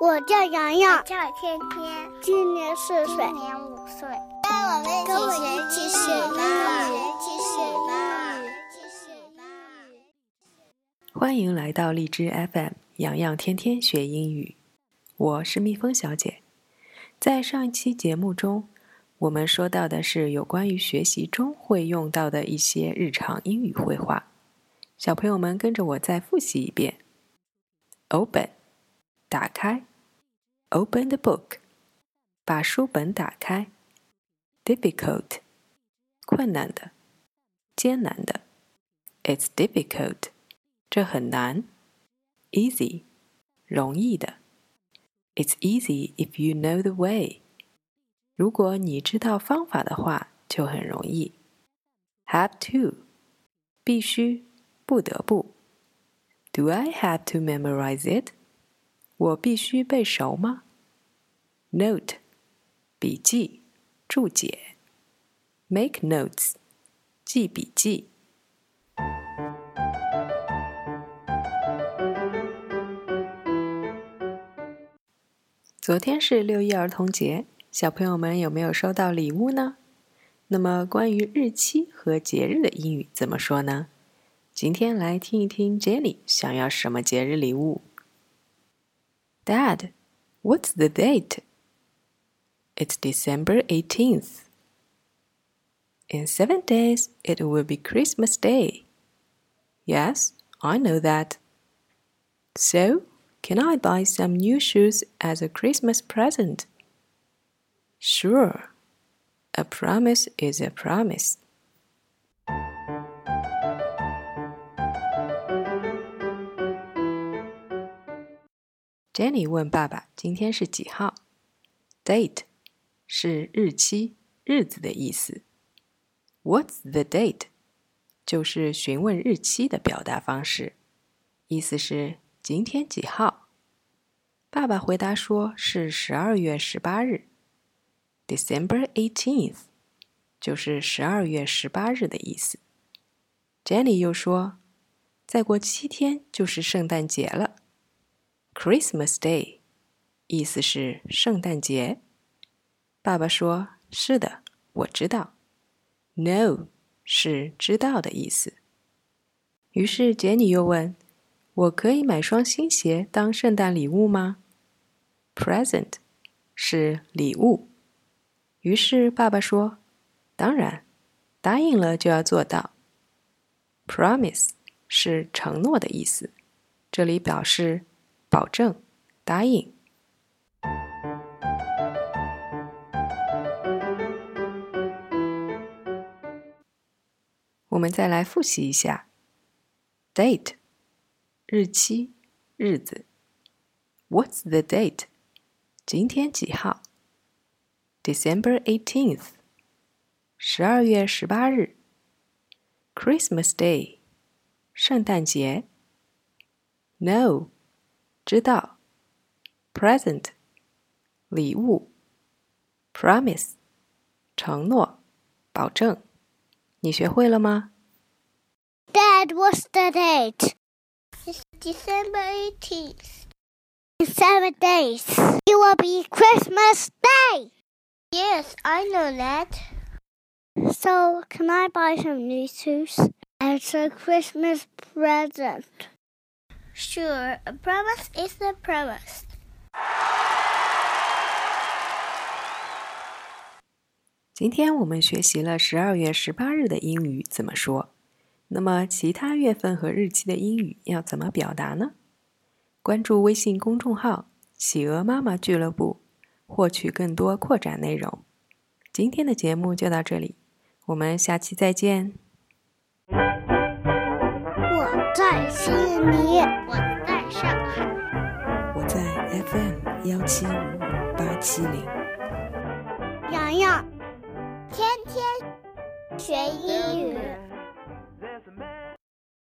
我叫洋洋，叫天天，今年四岁，今年五岁。跟我们一起学英语，一起学英语，一起学英语。欢迎来到荔枝 FM，洋洋天天学英语。我是蜜蜂小姐。在上一期节目中，我们说到的是有关于学习中会用到的一些日常英语绘画。小朋友们跟着我再复习一遍：Open，打开。Open the book，把书本打开。Difficult，困难的，艰难的。It's difficult，这很难。Easy，容易的。It's easy if you know the way，如果你知道方法的话，就很容易。Have to，必须，不得不。Do I have to memorize it？ 我必须背熟吗？Note，笔记、注解。Make notes，记笔记。昨天是六一儿童节，小朋友们有没有收到礼物呢？那么关于日期和节日的英语怎么说呢？今天来听一听 Jenny 想要什么节日礼物。Dad, what's the date? It's December 18th. In seven days, it will be Christmas Day. Yes, I know that. So, can I buy some new shoes as a Christmas present? Sure. A promise is a promise. Jenny 问爸爸：“今天是几号？”Date 是日期、日子的意思。What's the date？就是询问日期的表达方式，意思是今天几号。爸爸回答说是十二月十八日，December eighteenth，就是十二月十八日的意思。Jenny 又说，再过七天就是圣诞节了。Christmas Day，意思是圣诞节。爸爸说：“是的，我知道。”No 是知道的意思。于是杰尼又问：“我可以买双新鞋当圣诞礼物吗？”Present 是礼物。于是爸爸说：“当然，答应了就要做到。”Promise 是承诺的意思，这里表示。保证，答应。我们再来复习一下：date，日期、日子；What's the date？今天几号？December eighteenth，十二月十八日。Christmas Day，圣诞节。No。知道，present，礼物，promise，承诺，保证。你学会了吗？Dad, what's the date? It's December 18th. In seven days, it will be Christmas Day. Yes, I know that. So, can I buy some new shoes as a Christmas present? Sure, a promise is a promise. 今天我们学习了十二月十八日的英语怎么说。那么其他月份和日期的英语要怎么表达呢？关注微信公众号“企鹅妈妈俱乐部”，获取更多扩展内容。今天的节目就到这里，我们下期再见。在悉尼，我在上海，我在 FM 幺七五八七零。洋洋，天天学英语。